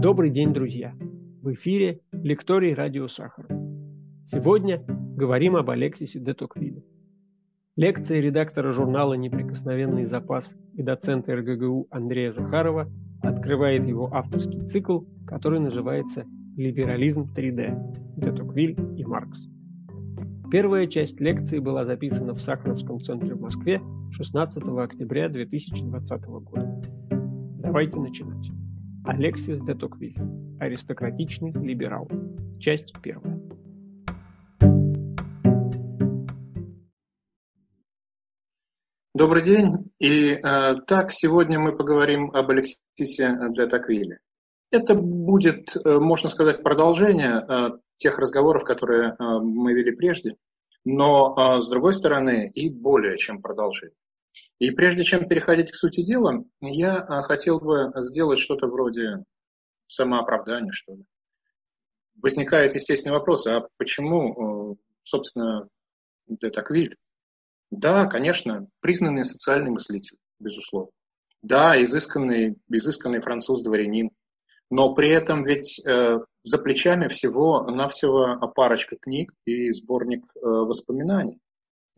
Добрый день, друзья! В эфире лекторий радио Сахар. Сегодня говорим об Алексисе де Токвиле. Лекция редактора журнала «Неприкосновенный запас» и доцента РГГУ Андрея Захарова открывает его авторский цикл, который называется «Либерализм 3D. Де Токвиль и Маркс». Первая часть лекции была записана в Сахаровском центре в Москве 16 октября 2020 года. Давайте начинать. Алексис де Токвиль. Аристократичный либерал. Часть первая. Добрый день. И э, так, сегодня мы поговорим об Алексисе де Токвиле. Это будет, э, можно сказать, продолжение э, тех разговоров, которые э, мы вели прежде, но, э, с другой стороны, и более чем продолжение. И прежде чем переходить к сути дела, я а, хотел бы сделать что-то вроде самооправдания, что ли. Возникает естественный вопрос, а почему, собственно, де Таквиль? Да, конечно, признанный социальный мыслитель, безусловно. Да, изысканный, изысканный француз-дворянин. Но при этом ведь э, за плечами всего-навсего парочка книг и сборник э, воспоминаний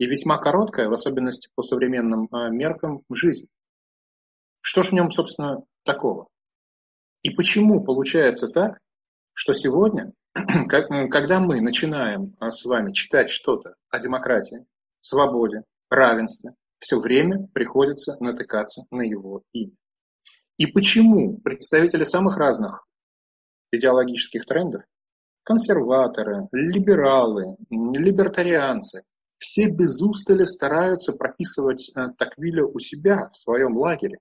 и весьма короткая, в особенности по современным а, меркам, жизнь. Что ж в нем, собственно, такого? И почему получается так, что сегодня, когда мы начинаем а, с вами читать что-то о демократии, свободе, равенстве, все время приходится натыкаться на его имя? И почему представители самых разных идеологических трендов, консерваторы, либералы, либертарианцы, все без устали стараются прописывать э, Таквиля у себя, в своем лагере.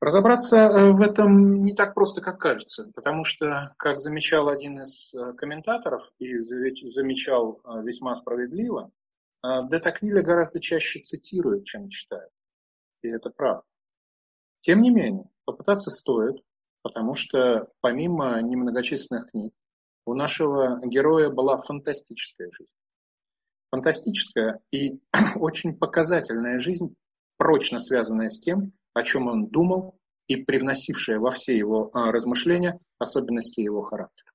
Разобраться э, в этом не так просто, как кажется, потому что, как замечал один из э, комментаторов и замечал весьма справедливо, Де Таквиля гораздо чаще цитируют, чем читают. И это правда. Тем не менее, попытаться стоит, потому что помимо немногочисленных книг, у нашего героя была фантастическая жизнь фантастическая и очень показательная жизнь, прочно связанная с тем, о чем он думал и привносившая во все его а, размышления особенности его характера.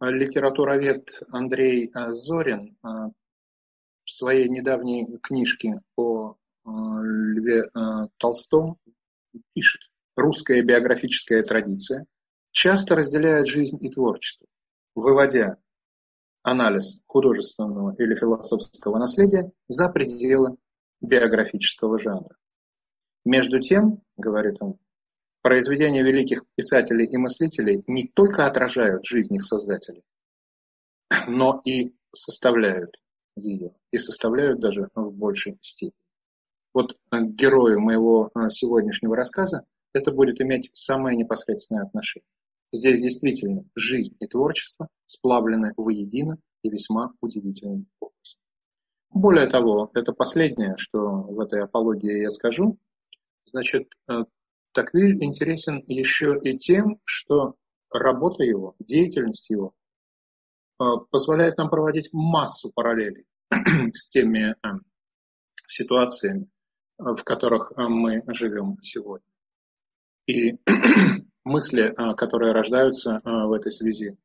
Литературовед Андрей а, Зорин а, в своей недавней книжке о Льве Толстом пишет, русская биографическая традиция часто разделяет жизнь и творчество, выводя анализ художественного или философского наследия за пределы биографического жанра. Между тем, говорит он, произведения великих писателей и мыслителей не только отражают жизнь их создателей, но и составляют ее, и составляют даже в большей степени. Вот герою моего э, сегодняшнего рассказа это будет иметь самое непосредственное отношение. Здесь действительно жизнь и творчество сплавлены воедино и весьма удивительным образом. Более того, это последнее, что в этой апологии я скажу. Значит, э, Таквиль интересен еще и тем, что работа его, деятельность его э, позволяет нам проводить массу параллелей с теми э, ситуациями, в которых мы живем сегодня. И мысли, а, которые рождаются а, в этой связи,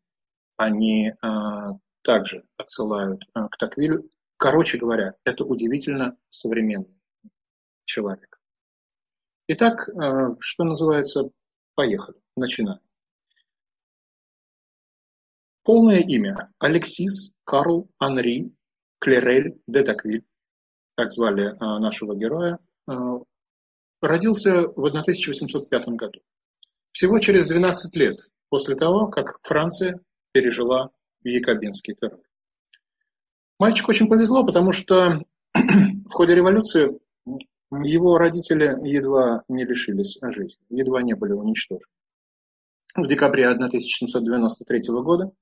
они а, также отсылают к Таквилю. Короче говоря, это удивительно современный человек. Итак, что называется, поехали, начинаем. Полное имя Алексис Карл Анри Клерель де Таквиль, так звали нашего героя, родился в 1805 году. Всего через 12 лет после того, как Франция пережила якобинский террор. Мальчику очень повезло, потому что в ходе революции его родители едва не лишились жизни, едва не были уничтожены. В декабре 1793 года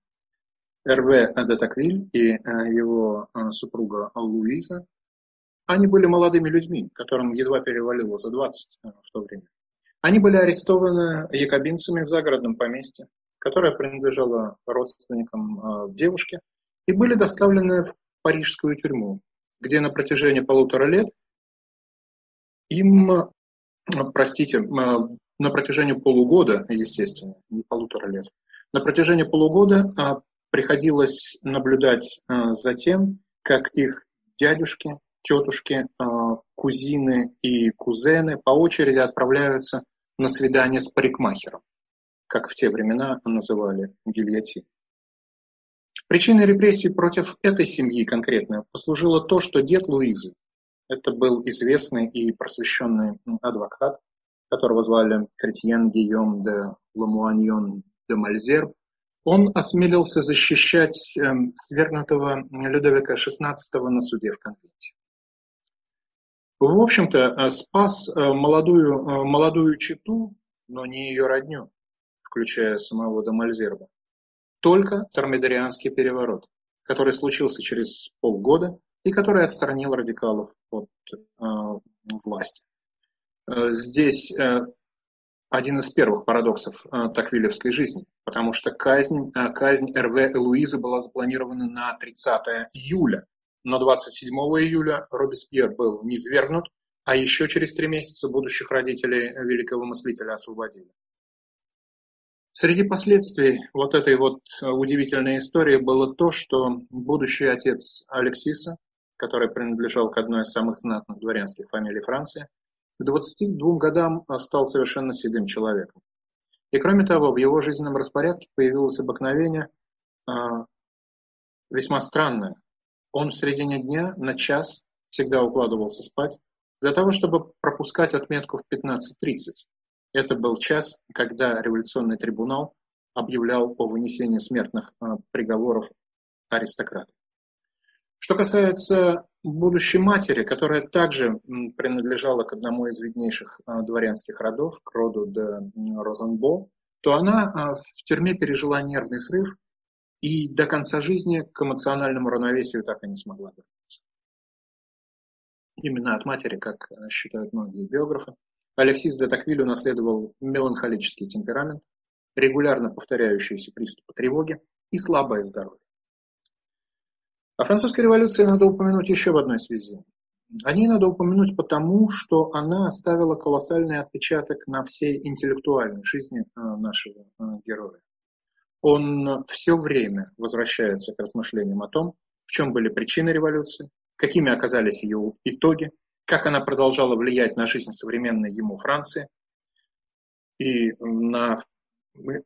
Эрве де Таквиль и э, его э, супруга Луиза, они были молодыми людьми, которым едва перевалило за 20 э, в то время. Они были арестованы якобинцами в загородном поместье, которое принадлежало родственникам э, девушки, и были доставлены в парижскую тюрьму, где на протяжении полутора лет им простите, на протяжении полугода, естественно, не полутора лет, на протяжении полугода приходилось наблюдать за тем, как их дядюшки, тетушки, кузины и кузены по очереди отправляются на свидание с парикмахером, как в те времена называли гильотин. Причиной репрессий против этой семьи конкретно послужило то, что дед Луизы, это был известный и просвещенный адвокат, которого звали Кретьен Гийом де Ламуаньон де Мальзер, он осмелился защищать э, свергнутого Людовика XVI на суде в конвенте. В общем-то, э, спас э, молодую, э, молодую читу, но не ее родню, включая самого Дамальзерба. Только Тормидорианский переворот, который случился через полгода и который отстранил радикалов от э, власти. Здесь один из первых парадоксов таквилевской жизни, потому что казнь, казнь РВ Луизы была запланирована на 30 июля, но 27 июля Робеспьер был низвергнут, а еще через три месяца будущих родителей великого мыслителя освободили. Среди последствий вот этой вот удивительной истории было то, что будущий отец Алексиса, который принадлежал к одной из самых знатных дворянских фамилий Франции, к 22 годам стал совершенно седым человеком. И кроме того, в его жизненном распорядке появилось обыкновение а, весьма странное он в середине дня на час всегда укладывался спать для того, чтобы пропускать отметку в 15.30. Это был час, когда революционный трибунал объявлял о вынесении смертных а, приговоров аристократов. Что касается будущей матери, которая также принадлежала к одному из виднейших а, дворянских родов, к роду де Розенбо, то она а, в тюрьме пережила нервный срыв и до конца жизни к эмоциональному равновесию так и не смогла вернуться. Именно от матери, как считают многие биографы, Алексис де Таквиль унаследовал меланхолический темперамент, регулярно повторяющиеся приступы тревоги и слабое здоровье. О французской революции надо упомянуть еще в одной связи. О ней надо упомянуть потому, что она оставила колоссальный отпечаток на всей интеллектуальной жизни э, нашего э, героя он все время возвращается к размышлениям о том, в чем были причины революции, какими оказались ее итоги, как она продолжала влиять на жизнь современной ему Франции и на,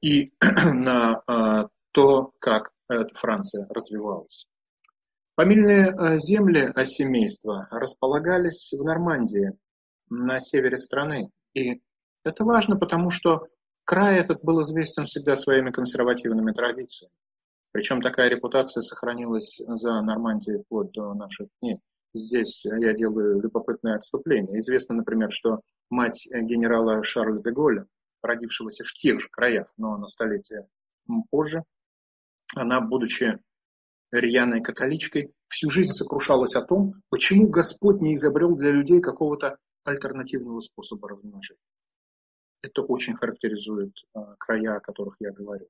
и на а, то, как эта Франция развивалась. Фамильные а, земли семейства располагались в Нормандии, на севере страны. И это важно, потому что Край этот был известен всегда своими консервативными традициями. Причем такая репутация сохранилась за Нормандией вплоть до наших дней. Здесь я делаю любопытное отступление. Известно, например, что мать генерала Шарля де Голля, родившегося в тех же краях, но на столетие позже, она, будучи рьяной католичкой, всю жизнь сокрушалась о том, почему Господь не изобрел для людей какого-то альтернативного способа размножения. Это очень характеризует э, края, о которых я говорю.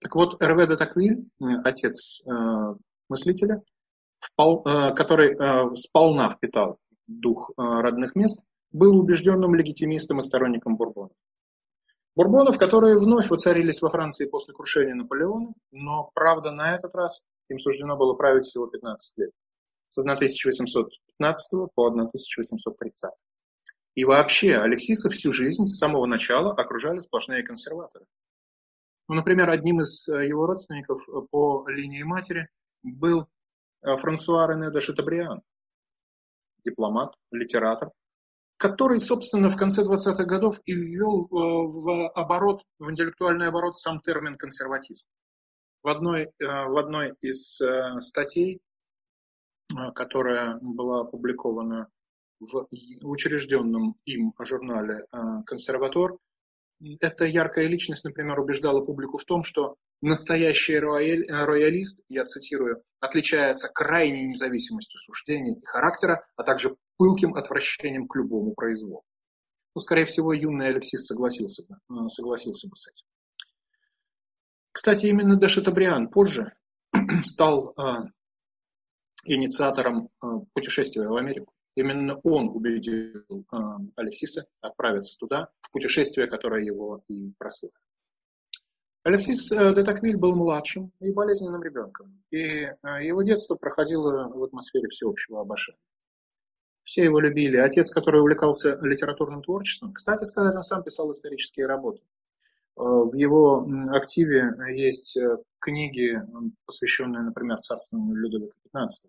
Так вот, Эрве де Таквиль, э, отец э, мыслителя, впол, который сполна впитал дух родных мест, был убежденным легитимистом и сторонником Бурбонов. Бурбонов, которые вновь воцарились во Франции после крушения Наполеона, но, правда, на этот раз им суждено было править всего 15 лет. С 1815 по 1830. И вообще Алексиса всю жизнь с самого начала окружали сплошные консерваторы. Ну, например, одним из э, его родственников э, по линии матери был э, Франсуа Рене де Шатабриан, дипломат, литератор, который, собственно, в конце 20-х годов и ввел в оборот, в интеллектуальный оборот сам термин консерватизм. В одной, в одной из статей, которая была опубликована в учрежденном им журнале э, «Консерватор», эта яркая личность, например, убеждала публику в том, что настоящий э, роялист, я цитирую, отличается крайней независимостью суждений и характера, а также пылким отвращением к любому произволу. Ну, скорее всего, юный Алексис согласился бы, э, согласился бы с этим. Кстати, именно Де Шатабриан позже стал инициатором путешествия в Америку. Именно он убедил э, Алексиса отправиться туда, в путешествие, которое его и просило. Алексис э, де Таквиль был младшим и болезненным ребенком, и э, его детство проходило в атмосфере всеобщего обожания. Все его любили. Отец, который увлекался литературным творчеством, кстати сказать, он сам писал исторические работы. Э, в его активе есть книги, посвященные, например, царствованию Людовика XV.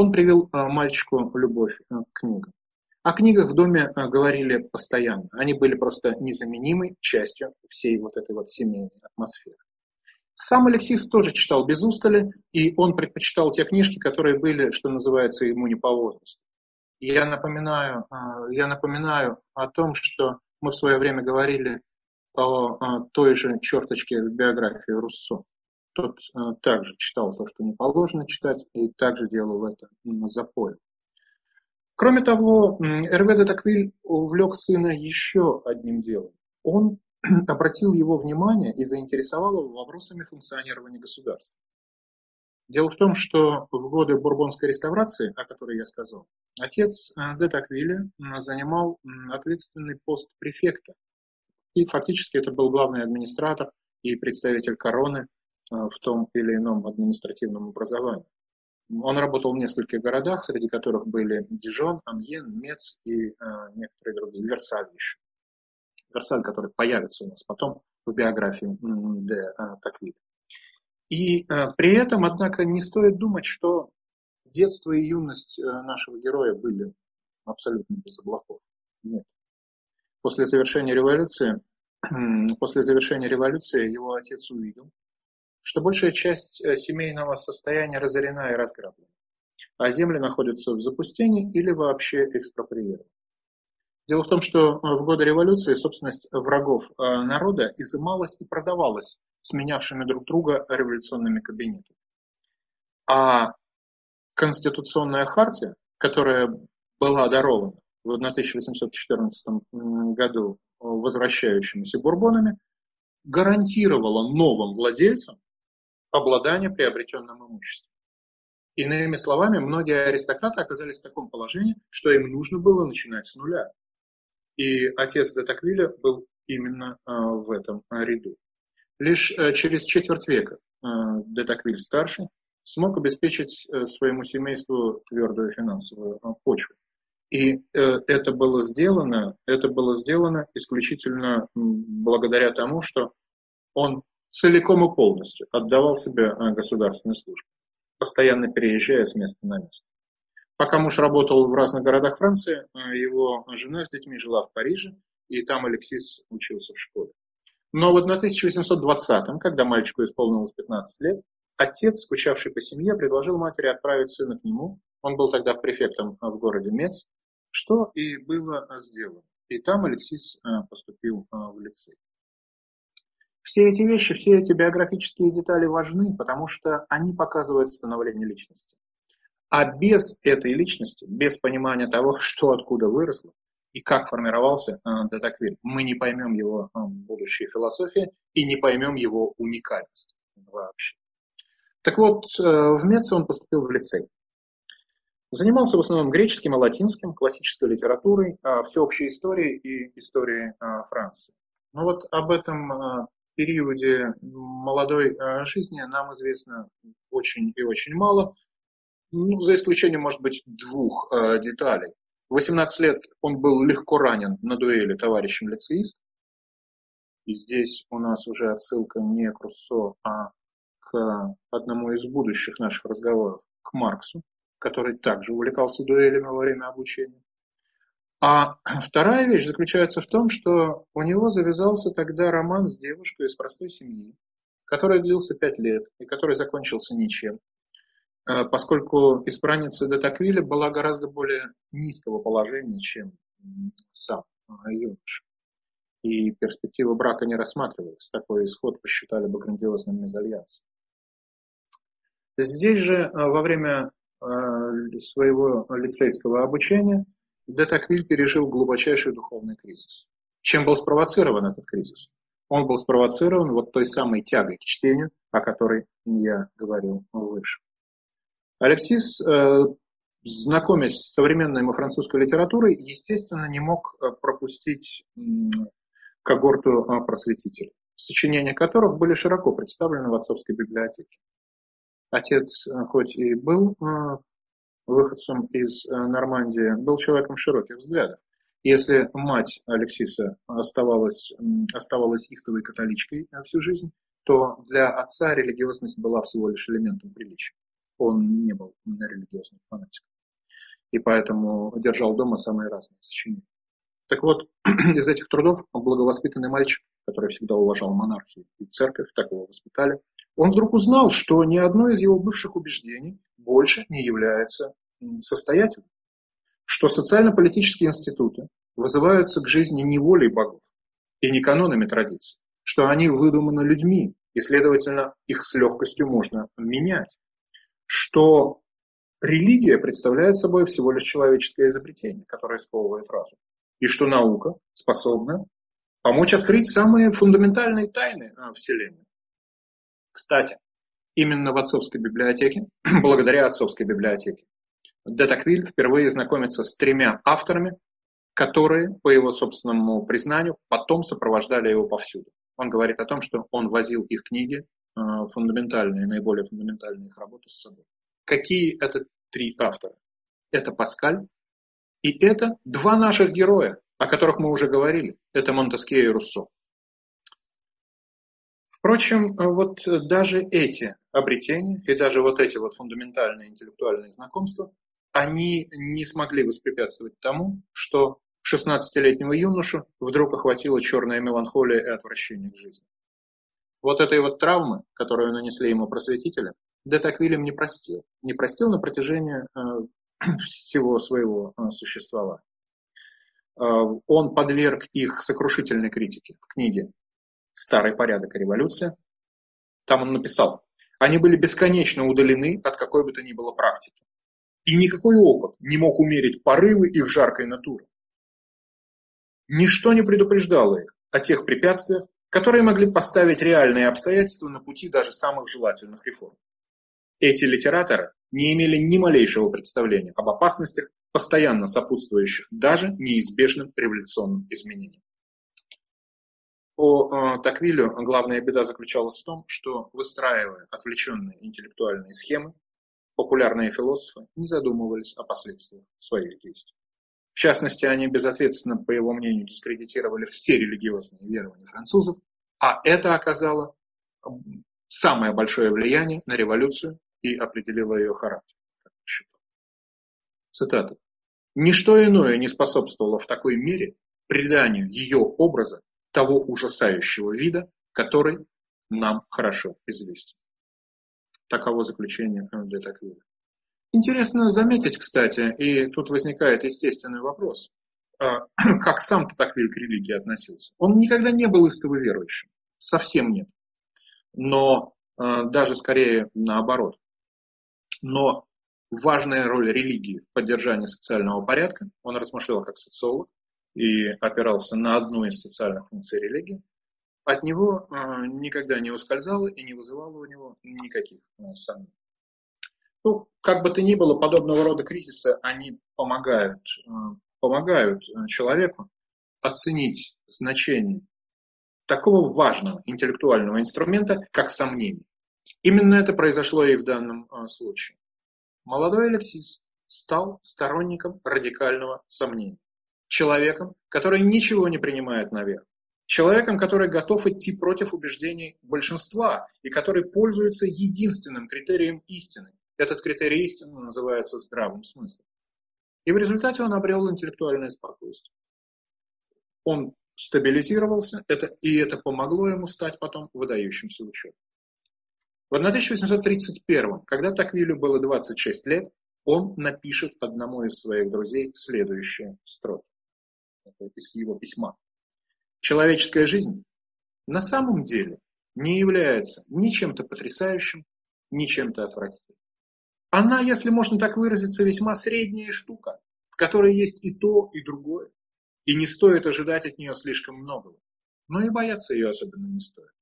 Он привил мальчику любовь к книгам. О книгах в доме говорили постоянно. Они были просто незаменимой частью всей вот этой вот семейной атмосферы. Сам Алексис тоже читал без устали, и он предпочитал те книжки, которые были, что называется, ему не по возрасту. Я напоминаю, я напоминаю о том, что мы в свое время говорили о той же черточке в биографии Руссо. Тот также читал то, что не положено читать, и также делал это запоем. Кроме того, Эрве де Таквиль увлек сына еще одним делом. Он обратил его внимание и заинтересовал его вопросами функционирования государства. Дело в том, что в годы Бурбонской реставрации, о которой я сказал, отец э, де Таквиля занимал ответственный пост префекта. И фактически это был главный администратор и представитель короны э, в том или ином административном образовании. Он работал в нескольких городах, среди которых были Дижон, Амьен, Мец и э, некоторые другие, Версаль еще. Версаль, который появится у нас потом в биографии де э. И э, при этом, однако, не стоит думать, что детство и юность э, нашего героя были абсолютно без облаков. Нет. После завершения революции, после завершения революции его отец увидел, что большая часть э, семейного состояния разорена и разграблена, а земли находятся в запустении или вообще экспроприированы. Дело в том, что э, в годы революции собственность врагов э, народа изымалась и продавалась сменявшими друг друга революционными кабинетами. А Конституционная хартия, которая была дарована в 1814 году возвращающимися бурбонами, гарантировала новым владельцам обладания приобретенным имуществом. Иными словами, многие аристократы оказались в таком положении, что им нужно было начинать с нуля. И отец Детаквиля был именно а, в этом ряду. Лишь э, через четверть века а, Детаквиль-старший смог обеспечить э, своему семейству твердую финансовую а, почву. И э, это было сделано, это было сделано исключительно благодаря тому, что он целиком и полностью отдавал себя э, государственной службе, постоянно переезжая с места на место. Пока муж работал в разных городах Франции, э, его жена с детьми жила в Париже, и там Алексис учился в школе. Но вот на 1820-м, когда мальчику исполнилось 15 лет, отец, скучавший по семье, предложил матери отправить сына к нему. Он был тогда префектом в городе Мец, что и было сделано. И там Алексис э, поступил в лицей. Все эти вещи, все эти биографические детали важны, потому что они показывают становление личности. А без этой личности, без понимания того, что откуда выросло и как формировался э, Детаквиль, мы не поймем его э, будущей философии и не поймем его уникальность вообще. Так вот, э, в Меце он поступил в лицей. Занимался в основном греческим и латинским, классической литературой, всеобщей историей и историей Франции. Ну вот об этом периоде молодой э, жизни нам известно очень и очень мало, ну, за исключением, может быть, двух э, деталей. В 18 лет он был легко ранен на дуэли товарищем лицеист. И здесь у нас уже отсылка не к Руссо, а к одному из будущих наших разговоров, к Марксу, который также увлекался дуэлями во время обучения. А вторая вещь заключается в том, что у него завязался тогда роман с девушкой из простой семьи, который длился пять лет и который закончился ничем, э, поскольку избранница Детаквиля была гораздо более низкого положения, чем сам э, юноша. И перспектива брака не рассматривалась. Такой исход посчитали бы грандиозным мезальянсом. Здесь же э, во время своего лицейского обучения – де Таквиль пережил глубочайший духовный кризис. Чем был спровоцирован этот кризис? Он был спровоцирован вот той самой тягой к чтению, о которой я говорил выше. Алексис э, знакомясь с современной ему французской литературой, естественно, не мог э, пропустить когорту э, просветителей, сочинения которых были широко представлены в отцовской библиотеке. Отец, хоть и был выходцем из Нормандии, был человеком широких взглядов. Если мать Алексиса оставалась, оставалась истовой католичкой всю жизнь, то для отца религиозность была всего лишь элементом приличия. Он не был религиозным фанатиком. И поэтому держал дома самые разные сочинения. Так вот, из этих трудов благовоспитанный мальчик, который всегда уважал монархию и церковь, так его воспитали, он вдруг узнал, что ни одно из его бывших убеждений больше не является состоятельным что социально-политические институты вызываются к жизни не волей богов и не канонами традиций, что они выдуманы людьми, и, следовательно, их с легкостью можно менять, что религия представляет собой всего лишь человеческое изобретение, которое сковывает разум, и что наука способна помочь открыть самые фундаментальные тайны а, Вселенной. Кстати, именно в отцовской библиотеке, благодаря отцовской библиотеке, Детаквиль впервые знакомится с тремя авторами, которые, по его собственному признанию, потом сопровождали его повсюду. Он говорит о том, что он возил их книги, э, фундаментальные, наиболее фундаментальные их работы с собой. Какие это три автора? Это Паскаль, и это два наших героя, о которых мы уже говорили. Это Монтескье и Руссо. Впрочем, вот даже эти обретения и даже вот эти вот фундаментальные интеллектуальные знакомства они не смогли воспрепятствовать тому, что 16-летнего юношу вдруг охватила черная меланхолия и отвращение к жизни. Вот этой вот травмы, которую нанесли ему просветители, Детаквилем не простил. Не простил на протяжении э, всего своего э, существования. Э, он подверг их сокрушительной критике в книге «Старый порядок и революция». Там он написал, они были бесконечно удалены от какой бы то ни было практики. И никакой опыт не мог умерить порывы их жаркой натуры. Ничто не предупреждало их о тех препятствиях, которые могли поставить реальные обстоятельства на пути даже самых желательных реформ. Эти литераторы не имели ни малейшего представления об опасностях, постоянно сопутствующих даже неизбежным революционным изменениям. По э, Таквилю главная беда заключалась в том, что выстраивая отвлеченные интеллектуальные схемы, популярные философы не задумывались о последствиях своих действий. В частности, они безответственно, по его мнению, дискредитировали все религиозные верования французов, а это оказало самое большое влияние на революцию и определило ее характер. Цитата. «Ничто иное не способствовало в такой мере приданию ее образа того ужасающего вида, который нам хорошо известен». Таково заключение де Таквиля. Интересно заметить, кстати, и тут возникает естественный вопрос, а, как сам Татаквиль к религии относился. Он никогда не был истово верующим, совсем нет. Но а, даже скорее наоборот. Но важная роль религии в поддержании социального порядка, он размышлял как социолог и опирался на одну из социальных функций религии, от него э, никогда не ускользало и не вызывало у него никаких э, сомнений. Ну, как бы то ни было, подобного рода кризисы, они помогают, э, помогают человеку оценить значение такого важного интеллектуального инструмента, как сомнение. Именно это произошло и в данном случае. Молодой Алексис стал сторонником радикального сомнения. Человеком, который ничего не принимает наверх человеком, который готов идти против убеждений большинства и который пользуется единственным критерием истины. Этот критерий истины называется здравым смыслом. И в результате он обрел интеллектуальное спокойствие. Он стабилизировался, это, и это помогло ему стать потом выдающимся ученым. В 1831, когда Таквилю было 26 лет, он напишет одному из своих друзей следующие строки. Это из его письма. Человеческая жизнь на самом деле не является ни чем-то потрясающим, ни чем-то отвратительным. Она, если можно так выразиться, весьма средняя штука, в которой есть и то, и другое. И не стоит ожидать от нее слишком многого. Но и бояться ее особенно не стоит.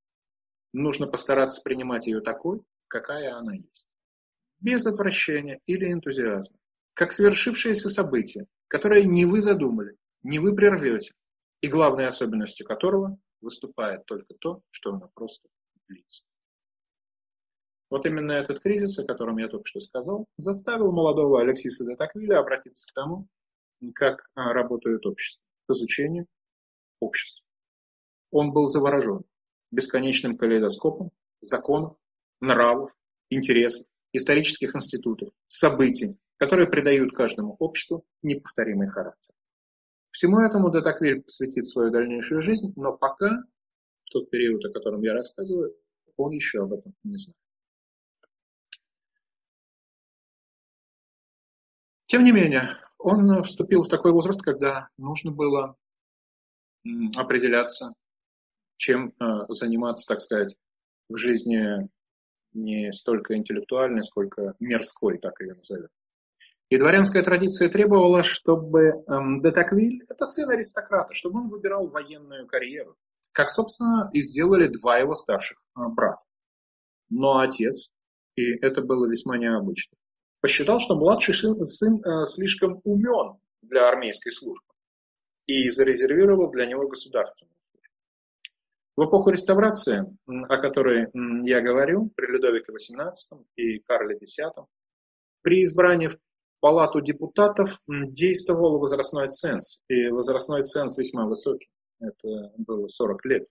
Нужно постараться принимать ее такой, какая она есть. Без отвращения или энтузиазма. как свершившееся событие, которое не вы задумали, не вы прервете, и главной особенностью которого выступает только то, что оно просто длится. Вот именно этот кризис, о котором я только что сказал, заставил молодого Алексиса де Таквиля обратиться к тому, как а, работает общество, к изучению общества. Он был заворожен бесконечным калейдоскопом законов, нравов, интересов, исторических институтов, событий, которые придают каждому обществу неповторимый характер. Всему этому Детаквиль посвятит свою дальнейшую жизнь, но пока, в тот период, о котором я рассказываю, он еще об этом не знает. Тем не менее, он вступил в такой возраст, когда нужно было определяться, чем э, заниматься, так сказать, в жизни не столько интеллектуальной, сколько мирской, так ее назовем. И дворянская традиция требовала, чтобы эм, Детаквиль, это сын аристократа, чтобы он выбирал военную карьеру, как, собственно, и сделали два его старших э, брата. Но отец, и это было весьма необычно, посчитал, что младший сын, сын э, слишком умен для армейской службы и зарезервировал для него государственную. В эпоху реставрации, о которой я говорю, при Людовике XVIII и Карле X, при избрании в палату депутатов действовал возрастной ценз, и возрастной ценз весьма высокий, это было 40 лет.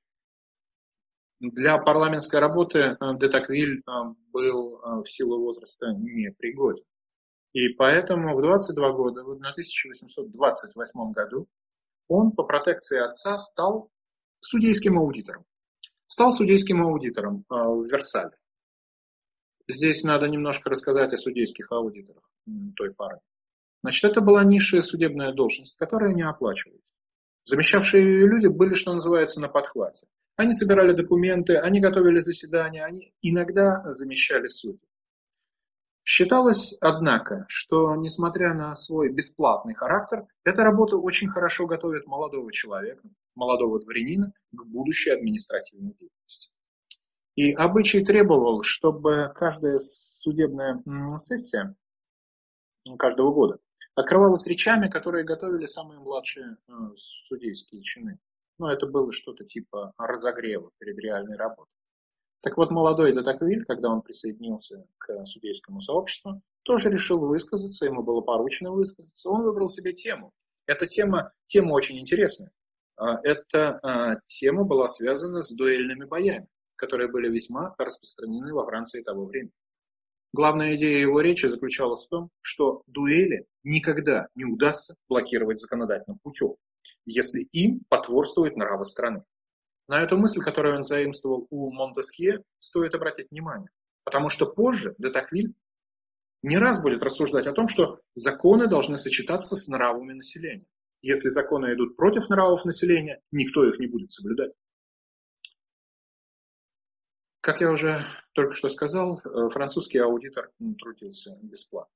Для парламентской работы э, Детаквиль э, был э, в силу возраста непригоден. И поэтому в 22 года, в 1828 году, он по протекции отца стал судейским аудитором. Стал судейским аудитором в Версале. Здесь надо немножко рассказать о судейских аудиторах той пары. Значит, это была низшая судебная должность, которая не оплачивалась. Замещавшие ее люди были, что называется, на подхвате. Они собирали документы, они готовили заседания, они иногда замещали судьи. Считалось, однако, что, несмотря на свой бесплатный характер, эта работа очень хорошо готовит молодого человека, молодого дворянина к будущей административной деятельности. И обычай требовал, чтобы каждая судебная сессия каждого года открывалась речами, которые готовили самые младшие э, судейские чины. Но это было что-то типа разогрева перед реальной работой. Так вот, молодой Детаквиль, когда он присоединился к судейскому сообществу, тоже решил высказаться, ему было поручено высказаться. Он выбрал себе тему. Эта тема, тема очень интересная. А, эта а, тема была связана с дуэльными боями которые были весьма распространены во Франции того времени. Главная идея его речи заключалась в том, что дуэли никогда не удастся блокировать законодательным путем, если им потворствует нравы страны. На эту мысль, которую он заимствовал у Монтескье, стоит обратить внимание, потому что позже Детаквиль не раз будет рассуждать о том, что законы должны сочетаться с нравами населения. Если законы идут против нравов населения, никто их не будет соблюдать. Как я уже только что сказал, э, французский аудитор трудился бесплатно.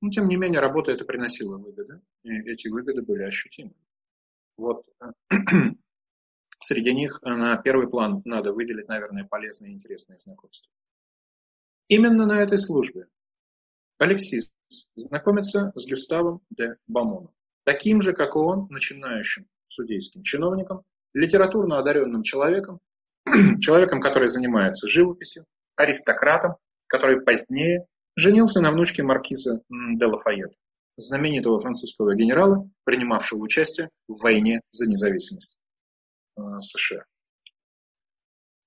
Но, тем не менее, работа это приносила выгоды, и эти выгоды были ощутимы. Вот э, среди них на первый план надо выделить, наверное, полезные и интересные знакомства. Именно на этой службе Алексис знакомится с Гюставом де Бамоном, таким же, как и он, начинающим судейским чиновником, литературно одаренным человеком, человеком, который занимается живописью, аристократом, который позднее женился на внучке маркиза де Лафайет, знаменитого французского генерала, принимавшего участие в войне за независимость э, США.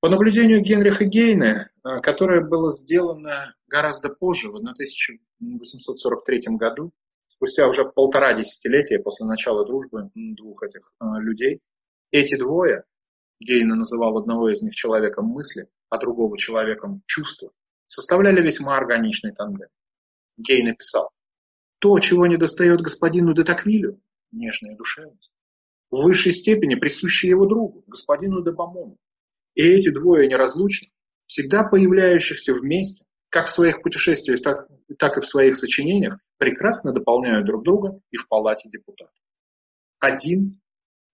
По наблюдению Генриха Гейна, э, которое было сделано гораздо позже, в 1843 году, спустя уже полтора десятилетия после начала дружбы двух этих э, людей, эти двое Гейна называл одного из них человеком мысли, а другого человеком чувства, составляли весьма органичный тандем. Гей написал, то, чего не достает господину Детаквилю, нежная душевность, в высшей степени присущая его другу, господину Дебамону. И эти двое неразлучны, всегда появляющихся вместе, как в своих путешествиях, так, так и в своих сочинениях, прекрасно дополняют друг друга и в палате депутатов. Один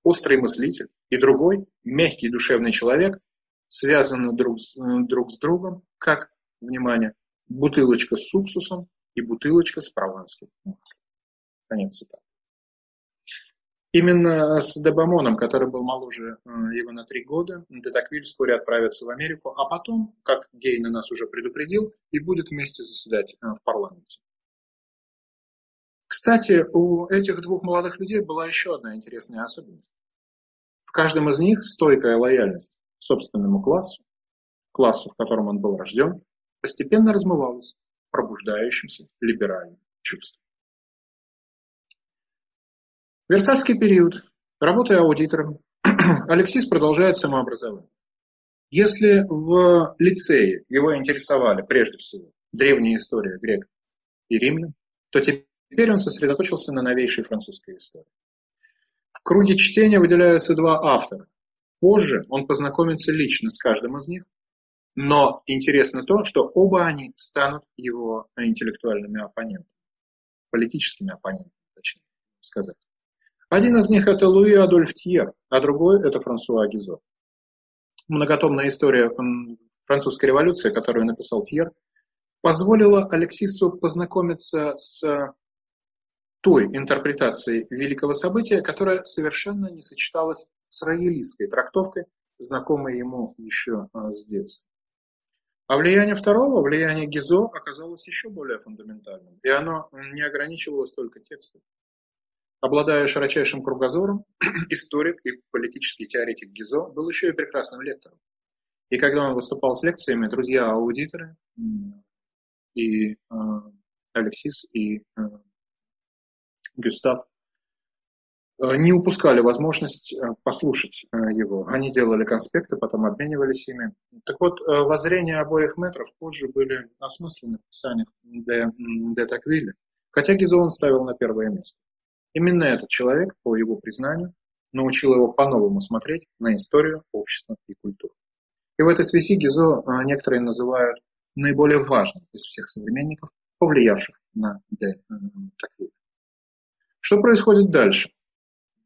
острый мыслитель, и другой, мягкий душевный человек, связаны друг с, друг с другом, как, внимание, бутылочка с уксусом и бутылочка с прованским маслом. Конец цитаты. Именно с Дебамоном, который был моложе его на три года, Детаквиль вскоре отправится в Америку, а потом, как Гейна нас уже предупредил, и будет вместе заседать э, в парламенте. Кстати, у этих двух молодых людей была еще одна интересная особенность. В каждом из них стойкая лояльность собственному классу, классу, в котором он был рожден, постепенно размывалась пробуждающимся либеральным чувством. Версальский период. Работая аудитором, Алексис продолжает самообразование. Если в лицее его интересовали прежде всего древняя история греков и римлян, то теперь он сосредоточился на новейшей французской истории. В круге чтения выделяются два автора. Позже он познакомится лично с каждым из них, но интересно то, что оба они станут его интеллектуальными оппонентами, политическими оппонентами, точнее сказать. Один из них это Луи Адольф Тьер, а другой это Франсуа Гизо. Многотомная история французской революции, которую написал Тьер, позволила Алексису познакомиться с той интерпретацией великого события, которая совершенно не сочеталась с роялистской трактовкой, знакомой ему еще а, с детства. А влияние второго, влияние Гизо, оказалось еще более фундаментальным, и оно не ограничивалось только текстом. Обладая широчайшим кругозором, историк и политический теоретик Гизо был еще и прекрасным лектором. И когда он выступал с лекциями, друзья-аудиторы и э, Алексис, и э, Гюстав э, не упускали возможность послушать его. Они делали конспекты, потом обменивались ими. Так вот, воззрения обоих метров позже были осмыслены в писаниях де, де Таквилля, хотя Гизо он ставил на первое место. Именно этот человек, по его признанию, научил его по-новому смотреть на историю, общество и культуру. И в этой связи Гизо а, некоторые называют наиболее важным из всех современников, повлиявших на Де Таквилля. Что происходит дальше?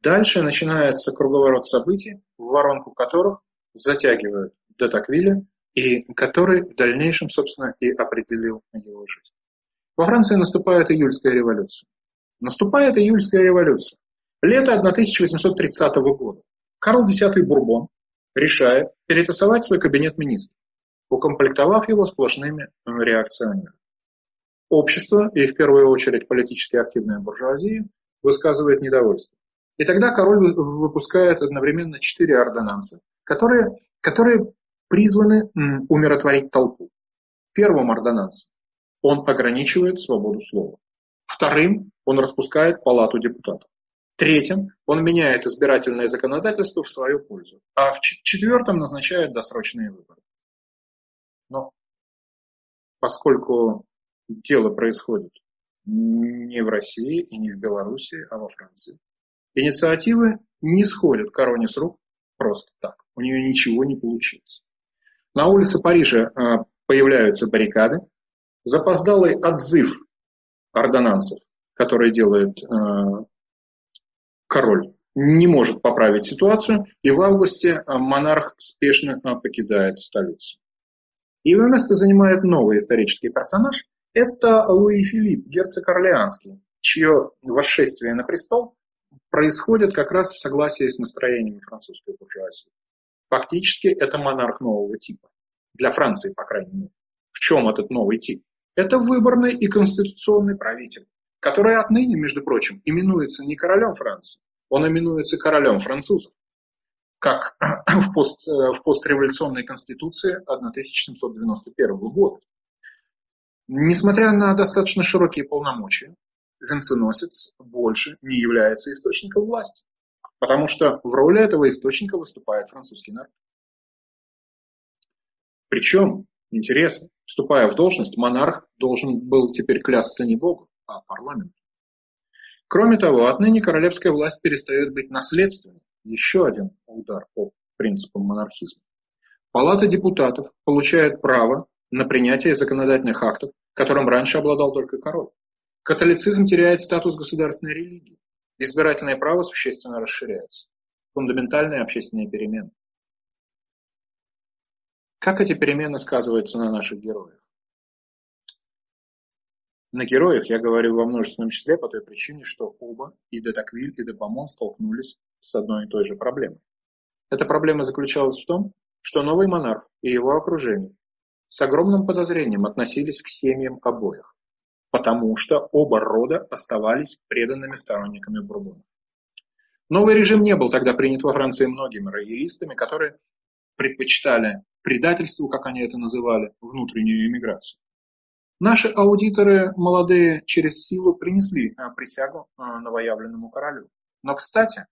Дальше начинается круговорот событий, в воронку которых затягивают Де Таквилля, и который в дальнейшем, собственно, и определил его жизнь. Во Франции наступает июльская революция. Наступает июльская революция. Лето 1830 года. Карл X Бурбон решает перетасовать свой кабинет министров, укомплектовав его сплошными э, реакционерами. Общество, и в первую очередь политически активная буржуазия, высказывает недовольство. И тогда король выпускает одновременно четыре ордонанса, которые, которые призваны умиротворить толпу. Первым ордонансом он ограничивает свободу слова. Вторым он распускает палату депутатов. Третьим он меняет избирательное законодательство в свою пользу. А в четвертом назначает досрочные выборы. Но поскольку дело происходит не в России и не в Белоруссии, а во Франции, инициативы не сходят короне с рук просто так. У нее ничего не получилось. На улице Парижа а, появляются баррикады, запоздалый отзыв ордонансов, которые делает э, король, не может поправить ситуацию, и в августе э, монарх спешно э, покидает столицу. Его место занимает новый исторический персонаж. Это Луи Филипп, герцог Орлеанский, чье восшествие на престол происходит как раз в согласии с настроениями французской буржуазии. Фактически это монарх нового типа. Для Франции, по крайней мере. В чем этот новый тип? Это выборный и конституционный правитель, который отныне, между прочим, именуется не королем Франции, он именуется королем французов, как в, пост, в постреволюционной конституции 1791 года. Несмотря на достаточно широкие полномочия, венценосец больше не является источником власти, потому что в роли этого источника выступает французский народ. Причем Интересно. Вступая в должность, монарх должен был теперь клясться не Богу, а парламенту. Кроме того, отныне королевская власть перестает быть наследственной. Еще один удар по принципам монархизма. Палата депутатов получает право на принятие законодательных актов, которым раньше обладал только король. Католицизм теряет статус государственной религии. Избирательное право существенно расширяется. Фундаментальные общественные перемены. Как эти перемены сказываются на наших героях? На героях я говорю во множественном числе по той причине, что оба, и де Таквиль, и де Бамон столкнулись с одной и той же проблемой. Эта проблема заключалась в том, что новый монарх и его окружение с огромным подозрением относились к семьям обоих, потому что оба рода оставались преданными сторонниками Бурбона. Новый режим не был тогда принят во Франции многими роялистами, которые предпочитали предательству, как они это называли, внутреннюю эмиграцию. Наши аудиторы молодые через силу принесли а, присягу а, новоявленному королю. Но, кстати,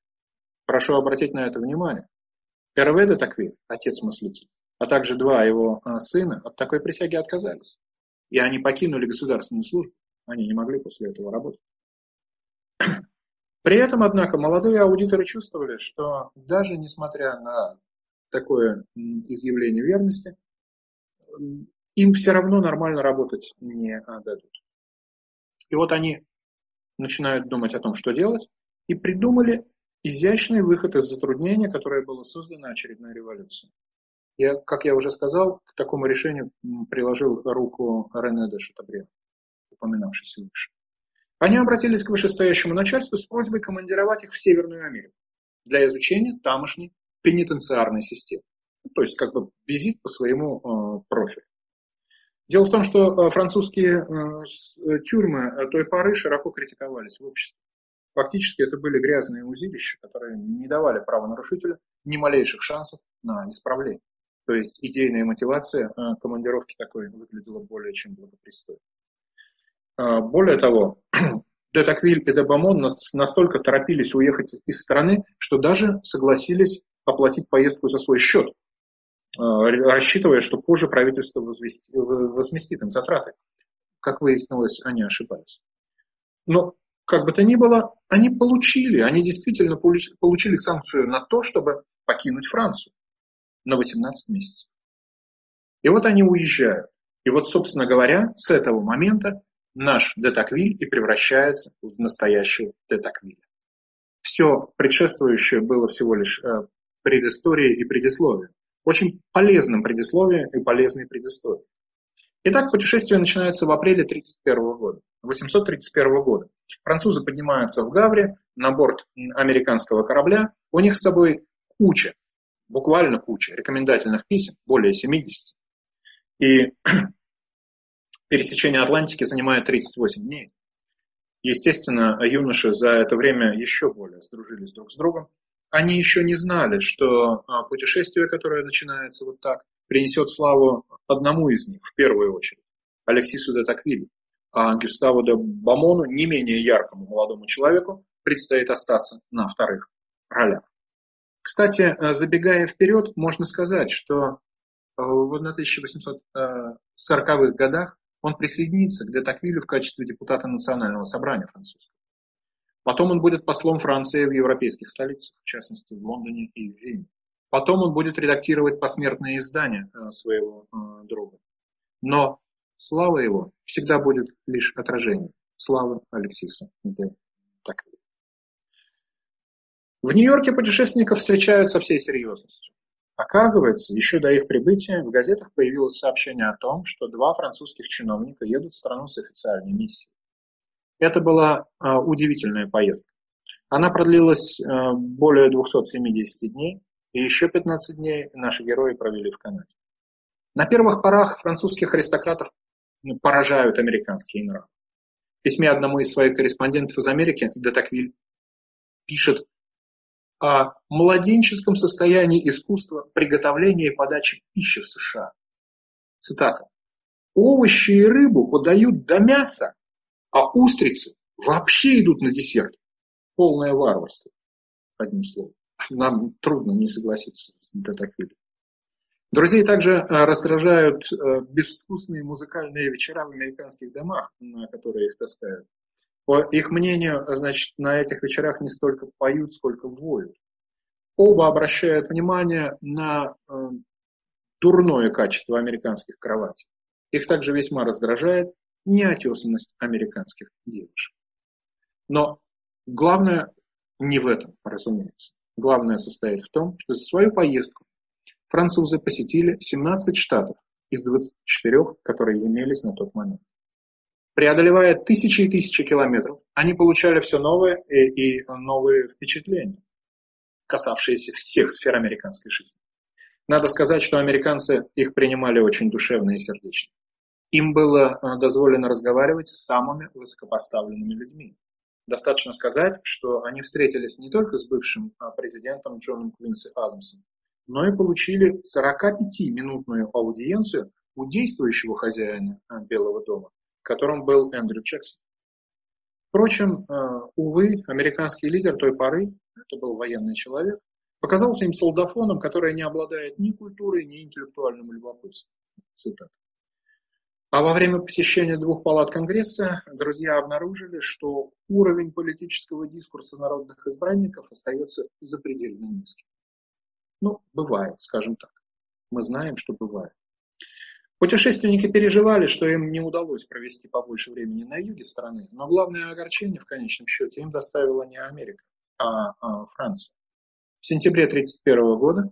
прошу обратить на это внимание, Эрве де Таквиль, отец-мыслитель, а также два его а, сына от такой присяги отказались. И они покинули государственную службу. Они не могли после этого работать. При этом, однако, молодые аудиторы чувствовали, что даже несмотря на такое изъявление верности, им все равно нормально работать не дадут. И вот они начинают думать о том, что делать, и придумали изящный выход из затруднения, которое было создано очередной революцией. Я, как я уже сказал, к такому решению приложил руку Рене де Шатабре, упоминавшийся выше. Они обратились к вышестоящему начальству с просьбой командировать их в Северную Америку для изучения тамошней пенитенциарной системы. То есть как бы визит по своему э, профилю. Дело в том, что э, французские э, тюрьмы той поры широко критиковались в обществе. Фактически это были грязные узилища, которые не давали правонарушителю ни малейших шансов на исправление. То есть идейная мотивация командировки такой выглядела более чем благопристойно. Более того, де Таквиль и де Бамон настолько торопились уехать из страны, что даже согласились оплатить поездку за свой счет, рассчитывая, что позже правительство возместит им затраты. Как выяснилось, они ошибались. Но, как бы то ни было, они получили, они действительно получили санкцию на то, чтобы покинуть Францию на 18 месяцев. И вот они уезжают. И вот, собственно говоря, с этого момента наш Детаквиль и превращается в настоящий Детаквиль. Все предшествующее было всего лишь э, предысторией и предисловием. Очень полезным предисловием и полезной предысторией. Итак, путешествие начинается в апреле 1931 года, 831 года. Французы поднимаются в Гавре на борт американского корабля. У них с собой куча, буквально куча рекомендательных писем, более 70. И пересечение Атлантики занимает 38 дней. Естественно, юноши за это время еще более сдружились друг с другом. Они еще не знали, что а, путешествие, которое начинается вот так, принесет славу одному из них в первую очередь, Алексису де Таквилю. А Гюставу де Бамону, не менее яркому молодому человеку, предстоит остаться на вторых ролях. Кстати, э, забегая вперед, можно сказать, что э, в 1840-х годах он присоединится к Детаквилю в качестве депутата Национального собрания французского. Потом он будет послом Франции в европейских столицах, в частности в Лондоне и в Вене. Потом он будет редактировать посмертные издания э, своего э, друга. Но слава его всегда будет лишь отражением славы Алексиса де. В Нью-Йорке путешественников встречают со всей серьезностью. Оказывается, еще до их прибытия в газетах появилось сообщение о том, что два французских чиновника едут в страну с официальной миссией. Это была а, удивительная поездка. Она продлилась а, более 270 дней, и еще 15 дней наши герои провели в Канаде. На первых порах французских аристократов ну, поражают американские нравы. В письме одному из своих корреспондентов из Америки Детаквиль пишет о младенческом состоянии искусства приготовления и подачи пищи в США. Цитата. Овощи и рыбу подают до мяса, а устрицы вообще идут на десерт. Полное варварство, одним словом. Нам трудно не согласиться с Детаквилем. Друзей также э, раздражают э, безвкусные музыкальные вечера в американских домах, на которые их таскают. По их мнению, значит, на этих вечерах не столько поют, сколько воют. Оба обращают внимание на э, дурное качество американских кроватей. Их также весьма раздражает неотесанность американских девушек. Но главное не в этом, разумеется. Главное состоит в том, что за свою поездку французы посетили 17 штатов из 24, которые имелись на тот момент. преодолевая тысячи и тысячи километров, они получали все новые и, и новые впечатления, касавшиеся всех сфер американской жизни. Надо сказать, что американцы их принимали очень душевно и сердечно. Им было э, дозволено разговаривать с самыми высокопоставленными людьми. Достаточно сказать, что они встретились не только с бывшим э, президентом Джоном Квинси Адамсом, но и получили 45-минутную аудиенцию у действующего хозяина э, Белого дома, которым был Эндрю Джексон. Впрочем, увы, американский лидер той поры, это был военный человек, показался им солдафоном, который не обладает ни культурой, ни интеллектуальным любопытством. Цитата. А во время посещения двух палат Конгресса друзья обнаружили, что уровень политического дискурса народных избранников остается запредельно низким. Ну, бывает, скажем так. Мы знаем, что бывает. Путешественники переживали, что им не удалось провести побольше времени на юге страны, но главное огорчение в конечном счете им доставила не Америка, а, а Франция. В сентябре 1931 года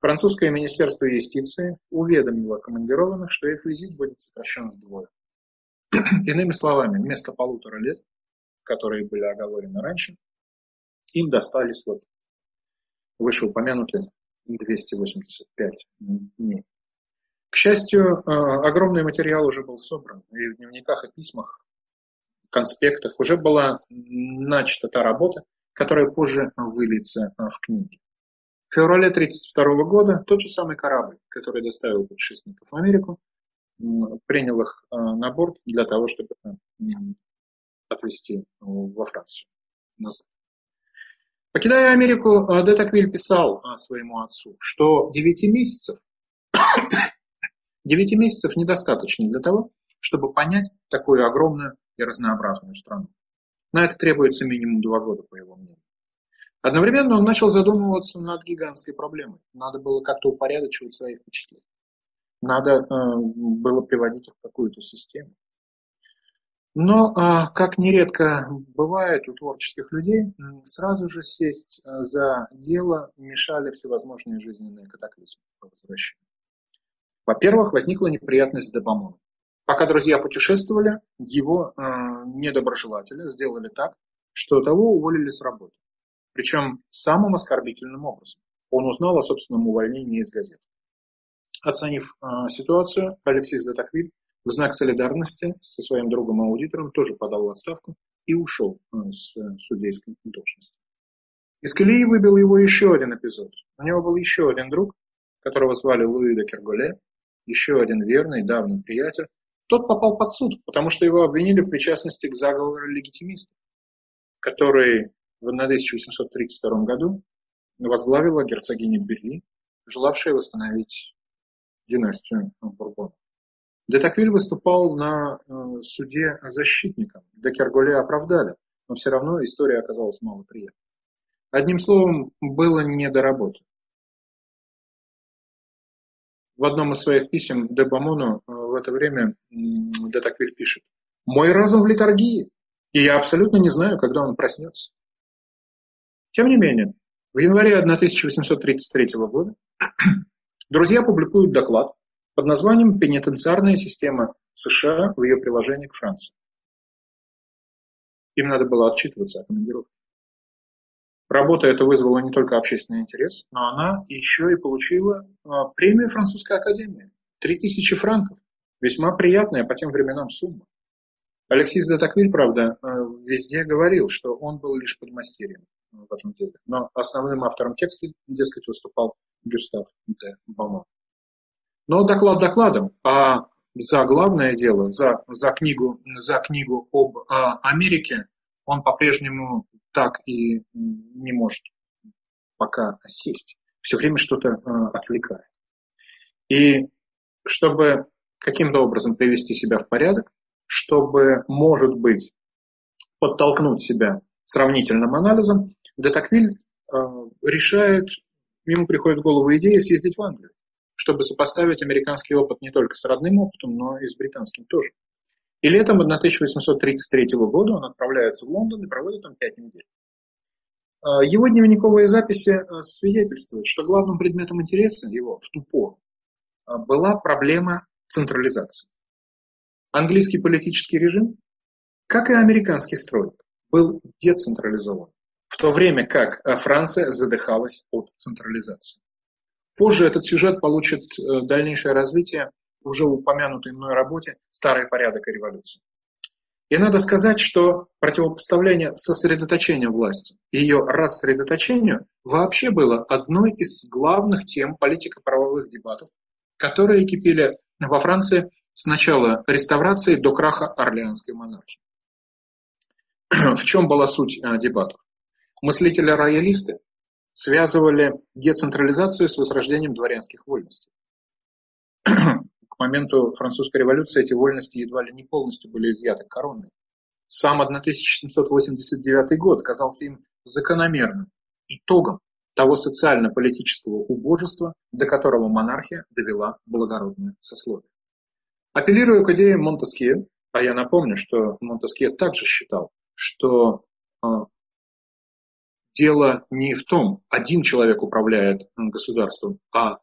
Французское министерство юстиции уведомило командированных, что их визит будет сокращен вдвое. Иными словами, вместо полутора лет, которые были оговорены раньше, им достались вот вышеупомянутые 285 дней. К счастью, э, огромный материал уже был собран, и в дневниках и письмах, конспектах уже была начата та работа, которая позже выльется в книги. В феврале 1932 года тот же самый корабль, который доставил путешественников в Америку, принял их э, на борт для того, чтобы отвезти во Францию назад. Покидая Америку, э, Детаквиль писал э, своему отцу, что 9 месяцев, 9 месяцев недостаточно для того, чтобы понять такую огромную и разнообразную страну. На это требуется минимум 2 года, по его мнению. Одновременно он начал задумываться над гигантской проблемой. Надо было как-то упорядочивать свои впечатления. Надо э, было приводить их в какую-то систему. Но, э, как нередко бывает у творческих людей, сразу же сесть э, за дело мешали всевозможные жизненные катаклизмы по возвращению. Во-первых, возникла неприятность с Дебамоном. Пока друзья путешествовали, его э, недоброжелатели сделали так, что того уволили с работы. Причем самым оскорбительным образом. Он узнал о собственном увольнении из газет. Оценив э, ситуацию, Алексей Златоквиль в знак солидарности со своим другом-аудитором тоже подал в отставку и ушел э, с э, судейской должности. Из колеи выбил его еще один эпизод. У него был еще один друг, которого звали Луи де Керголе, еще один верный, давний приятель. Тот попал под суд, потому что его обвинили в причастности к заговору легитимистов, который в 1832 году возглавила герцогиня Бери, желавшая восстановить династию Бурбонов. Детаквиль выступал на э, суде защитником. Декерголе оправдали, но все равно история оказалась малоприятной. Одним словом, было не до работы. В одном из своих писем Дебамону э, в это время Детаквиль пишет «Мой разум в литургии, и я абсолютно не знаю, когда он проснется. Тем не менее, в январе 1833 года друзья публикуют доклад под названием «Пенитенциарная система США в ее приложении к Франции». Им надо было отчитываться о командировке. Работа эта вызвала не только общественный интерес, но она еще и получила а, премию Французской академии. 3000 франков. Весьма приятная по тем временам сумма. Алексей Датаквиль, правда, а, везде говорил, что он был лишь подмастерьем в этом деле. Но основным автором текста, дескать, выступал Гюстав де Бомон. Но доклад докладом, а за главное дело, за, за, книгу, за книгу об а, Америке, он по-прежнему так и не может пока сесть. Все время что-то а, отвлекает. И чтобы каким-то образом привести себя в порядок, чтобы, может быть, подтолкнуть себя сравнительным анализом, Детаквиль э, решает, ему приходит в голову идея съездить в Англию, чтобы сопоставить американский опыт не только с родным опытом, но и с британским тоже. И летом 1833 года он отправляется в Лондон и проводит там пять недель. Э, его дневниковые записи э, свидетельствуют, что главным предметом интереса его в ту пору была проблема централизации. Английский политический режим, как и американский строй, был децентрализован, в то время как Франция задыхалась от централизации. Позже этот сюжет получит э, дальнейшее развитие в уже упомянутой мной работе «Старый порядок и революция». И надо сказать, что противопоставление сосредоточения власти и ее рассредоточению вообще было одной из главных тем политико-правовых дебатов, которые кипели во Франции с начала реставрации до краха Орлеанской монархии. В чем была суть э, дебатов? Мыслители-роялисты связывали децентрализацию с возрождением дворянских вольностей. К моменту французской революции эти вольности едва ли не полностью были изъяты короной. Сам 1789 год казался им закономерным итогом того социально-политического убожества, до которого монархия довела благородное сословие. Апеллируя к идее Монтескье, а я напомню, что Монтескье также считал, что а, дело не в том, один человек управляет государством, а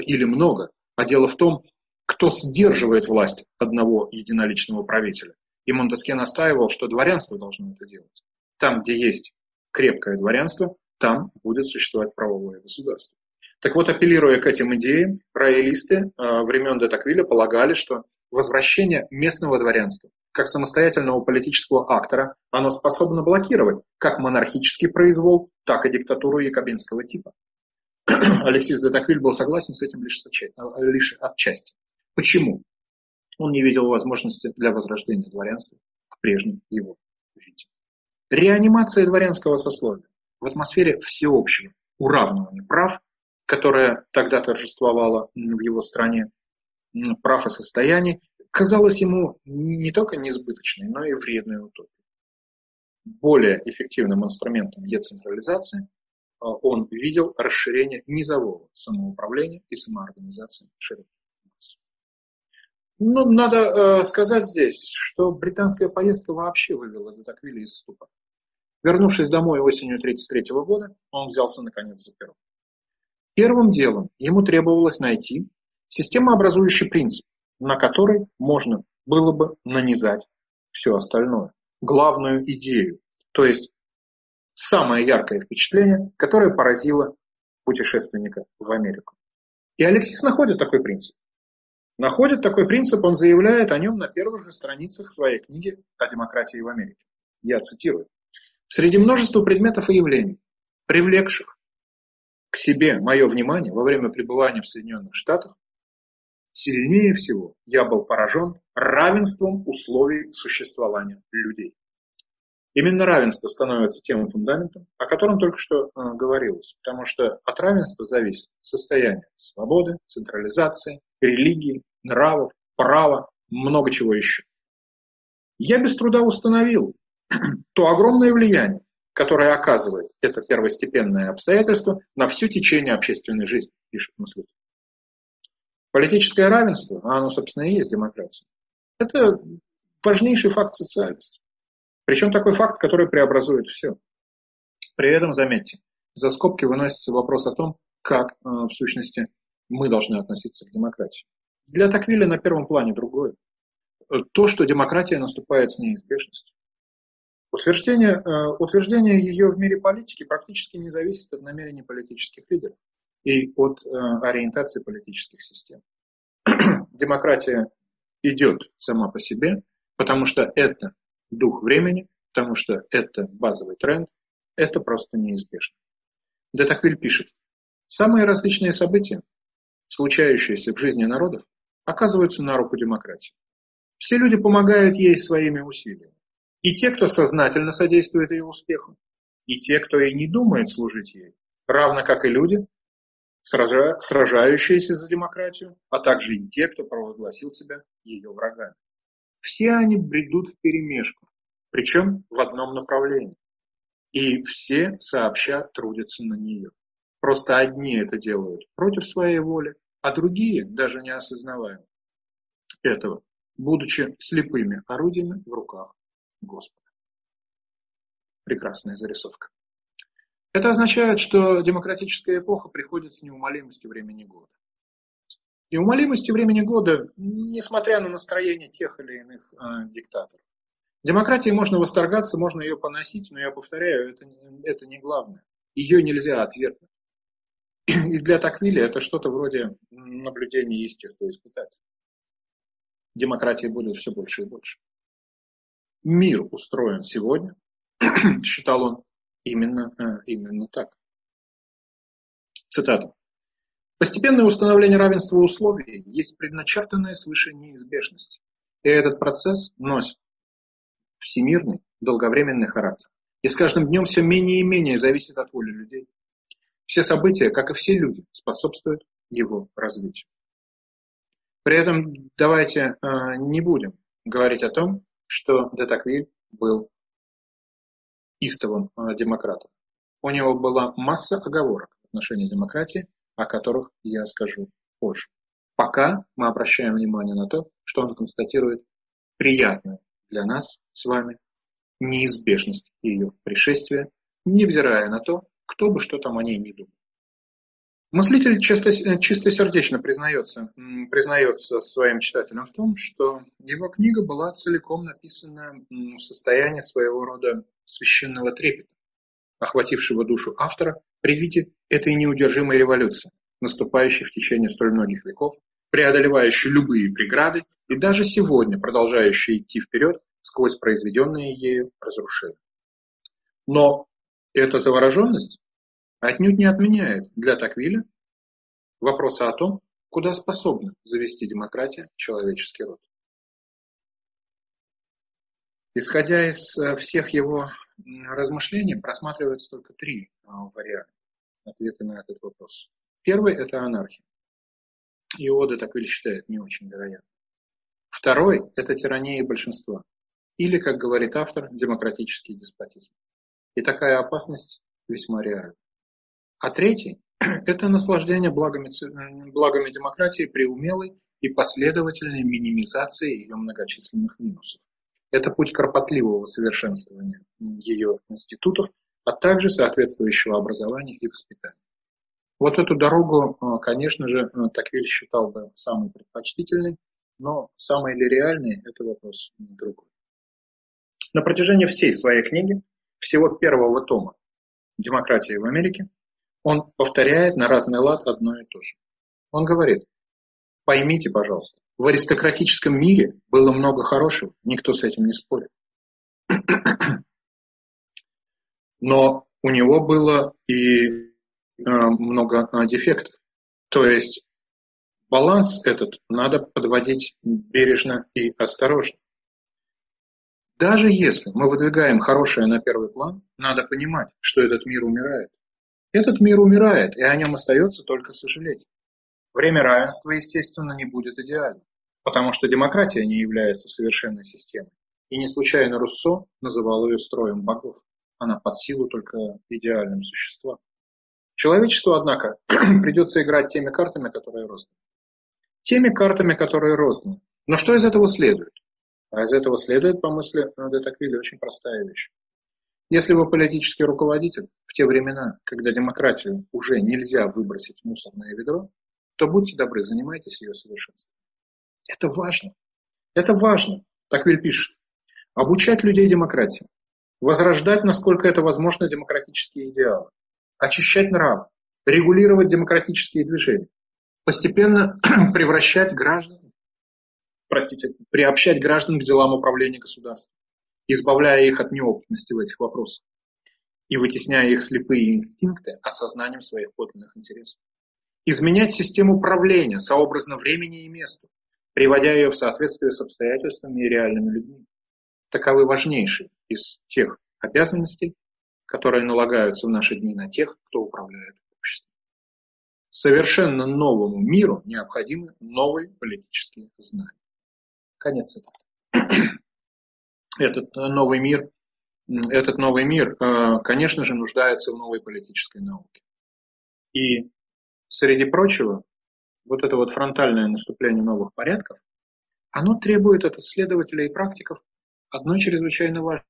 или много, а дело в том, кто сдерживает власть одного единоличного правителя. И Монтеске настаивал, что дворянство должно это делать. Там, где есть крепкое дворянство, там будет существовать правовое государство. Так вот, апеллируя к этим идеям, роялисты э, времен Детаквиля полагали, что возвращение местного дворянства как самостоятельного политического актора, оно способно блокировать как монархический произвол, так и диктатуру якобинского типа. Алексис де Таквиль был согласен с этим лишь, лишь отчасти. Почему? Он не видел возможности для возрождения дворянства в прежнем его виде. Реанимация дворянского сословия в атмосфере всеобщего уравнивания прав, которое тогда торжествовало в его стране, прав и состояний, казалось ему не только несбыточной, но и вредной утопией. Более эффективным инструментом децентрализации а, он видел расширение низового самоуправления и самоорганизации широких масс. Ну, надо э, сказать здесь, что британская поездка вообще вывела Детаквиля из ступора. Вернувшись домой осенью 1933 года, он взялся наконец за перо. Первым делом ему требовалось найти системообразующий принцип, на который можно было бы нанизать все остальное. Главную идею, то есть самое яркое впечатление, которое поразило путешественника в Америку. И Алексис находит такой принцип. Находит такой принцип, он заявляет о нем на первых же страницах своей книги о демократии в Америке. Я цитирую. Среди множества предметов и явлений, привлекших к себе мое внимание во время пребывания в Соединенных Штатах, Сильнее всего я был поражен равенством условий существования людей. Именно равенство становится тем фундаментом, о котором только что э, говорилось, потому что от равенства зависит состояние свободы, централизации, религии, нравов, права, много чего еще. Я без труда установил то огромное влияние, которое оказывает это первостепенное обстоятельство на все течение общественной жизни, пишет мыслитель. Политическое равенство, а оно, собственно, и есть демократия, это важнейший факт социальности. Причем такой факт, который преобразует все. При этом, заметьте, за скобки выносится вопрос о том, как, э, в сущности, мы должны относиться к демократии. Для Таквиля на первом плане другое. То, что демократия наступает с неизбежностью. Утверждение, э, утверждение ее в мире политики практически не зависит от намерений политических лидеров и от э, ориентации политических систем. Демократия идет сама по себе, потому что это дух времени, потому что это базовый тренд, это просто неизбежно. Детаквиль пишет, самые различные события, случающиеся в жизни народов, оказываются на руку демократии. Все люди помогают ей своими усилиями. И те, кто сознательно содействует ее успеху, и те, кто и не думает служить ей, равно как и люди, сражающиеся за демократию, а также и те, кто провозгласил себя ее врагами. Все они бредут вперемешку, причем в одном направлении. И все сообща трудятся на нее. Просто одни это делают против своей воли, а другие, даже не осознавая этого, будучи слепыми орудиями в руках Господа. Прекрасная зарисовка. Это означает, что демократическая эпоха приходит с неумолимостью времени года. неумолимостью времени года, несмотря на настроение тех или иных э, диктаторов. Демократии можно восторгаться, можно ее поносить, но я повторяю, это, это не главное. Ее нельзя отвергнуть. И для Таквили это что-то вроде наблюдения естества испытать. Демократии будет все больше и больше. Мир устроен сегодня, считал он, именно, э, именно так. Цитата. Постепенное установление равенства условий есть предначертанная свыше неизбежность. И этот процесс носит всемирный, долговременный характер. И с каждым днем все менее и менее зависит от воли людей. Все события, как и все люди, способствуют его развитию. При этом давайте э, не будем говорить о том, что Детаквиль был истовым э, демократом. У него была масса оговорок в отношении демократии, о которых я скажу позже. Пока мы обращаем внимание на то, что он констатирует приятную для нас с вами неизбежность ее пришествия, невзирая на то, кто бы что там о ней не думал. Мыслитель чисто, чистосердечно признается, признается своим читателям в том, что его книга была целиком написана в состоянии своего рода священного трепета, охватившего душу автора при виде этой неудержимой революции, наступающей в течение столь многих веков, преодолевающей любые преграды и даже сегодня продолжающей идти вперед сквозь произведенные ею разрушения. Но эта завороженность отнюдь не отменяет для Таквиля вопроса о том, куда способна завести демократия человеческий род. Исходя из э, всех его размышлений, просматривается только три а, варианта ответа на этот вопрос. Первый – это анархия. Иода Таквиль считает не очень вероятно. Второй – это тирания большинства. Или, как говорит автор, демократический деспотизм. И такая опасность весьма реальна. А третий – это наслаждение благами, благами демократии при умелой и последовательной минимизации ее многочисленных минусов. Это путь кропотливого совершенствования ее институтов, а также соответствующего образования и воспитания. Вот эту дорогу, э, конечно же, э, Таквиль считал бы самой предпочтительной, но самой ли реальной – это вопрос другой. На протяжении всей своей книги, всего первого тома «Демократия в Америке», он повторяет на разный лад одно и то же. Он говорит, поймите, пожалуйста, в аристократическом мире было много хорошего, никто с этим не спорит. Но у него было и э, много э, дефектов. То есть баланс этот надо подводить бережно и осторожно. Даже если мы выдвигаем хорошее на первый план, надо понимать, что этот мир умирает. Этот мир умирает, и о нем остается только сожалеть. Время равенства, естественно, не будет идеальным, потому что демократия не является совершенной системой. И не случайно Руссо называл ее строем богов. Она под силу только идеальным существам. Человечеству, однако, придется играть теми картами, которые розданы. Теми картами, которые розданы. Но что из этого следует? А из этого следует, по мысли Детаквиля, очень простая вещь. Если вы политический руководитель в те времена, когда демократию уже нельзя выбросить в мусорное ведро, то будьте добры, занимайтесь ее совершенством. Это важно. Это важно. Так Виль пишет. Обучать людей демократии. Возрождать, насколько это возможно, демократические идеалы. Очищать нравы. Регулировать демократические движения. Постепенно превращать граждан, простите, приобщать граждан к делам управления государством избавляя их от неопытности в этих вопросах и вытесняя их слепые инстинкты осознанием своих подлинных интересов. Изменять систему управления сообразно времени и месту, приводя ее в соответствие с обстоятельствами и реальными людьми. Таковы важнейшие из тех обязанностей, которые налагаются в наши дни на тех, кто управляет обществом. Совершенно новому миру необходимы новые политические знания. Конец цитаты этот э, новый мир, этот новый мир, э, конечно же, нуждается в новой политической науке. И среди прочего, вот это вот фронтальное наступление новых порядков, оно требует от исследователей и практиков одной чрезвычайно важной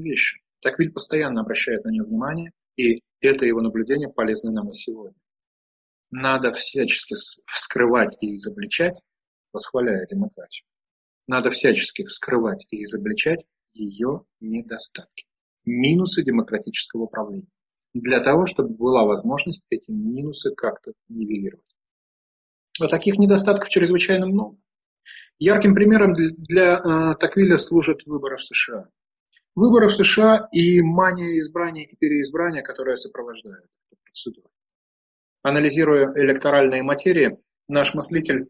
вещи. Таквиль постоянно обращает на нее внимание, и это его наблюдение полезно нам и сегодня. надо всячески вскрывать и изобличать, восхваляя демократию, надо всячески вскрывать и изобличать ее недостатки, минусы демократического правления, для того, чтобы была возможность эти минусы как-то нивелировать. А таких недостатков чрезвычайно много. Ярким примером для э, Таквиля служат выборы в США. Выборы в США и мания избрания и переизбрания, которая сопровождает эту процедуру. Анализируя электоральные материи, наш мыслитель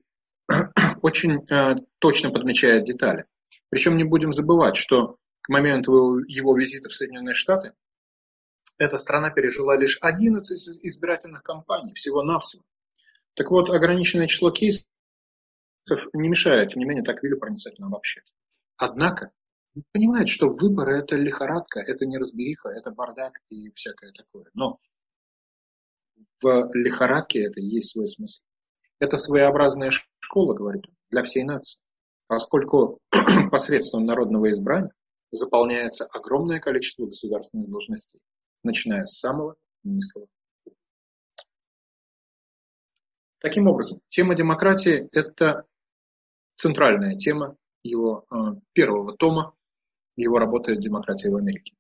очень э, точно подмечает детали. Причем не будем забывать, что к моменту его визита в Соединенные Штаты эта страна пережила лишь 11 избирательных кампаний, всего-навсего. Так вот, ограниченное число кейсов не мешает, тем не менее, так Вилю проницательно обобщать. Однако, понимает, что выборы – это лихорадка, это неразбериха, это бардак и всякое такое. Но в лихорадке это есть свой смысл. Это своеобразная школа, говорит он, для всей нации. Поскольку посредством народного избрания заполняется огромное количество государственных должностей, начиная с самого низкого. Таким образом, тема демократии – это центральная тема его э, первого тома, его работы «Демократия в Америке».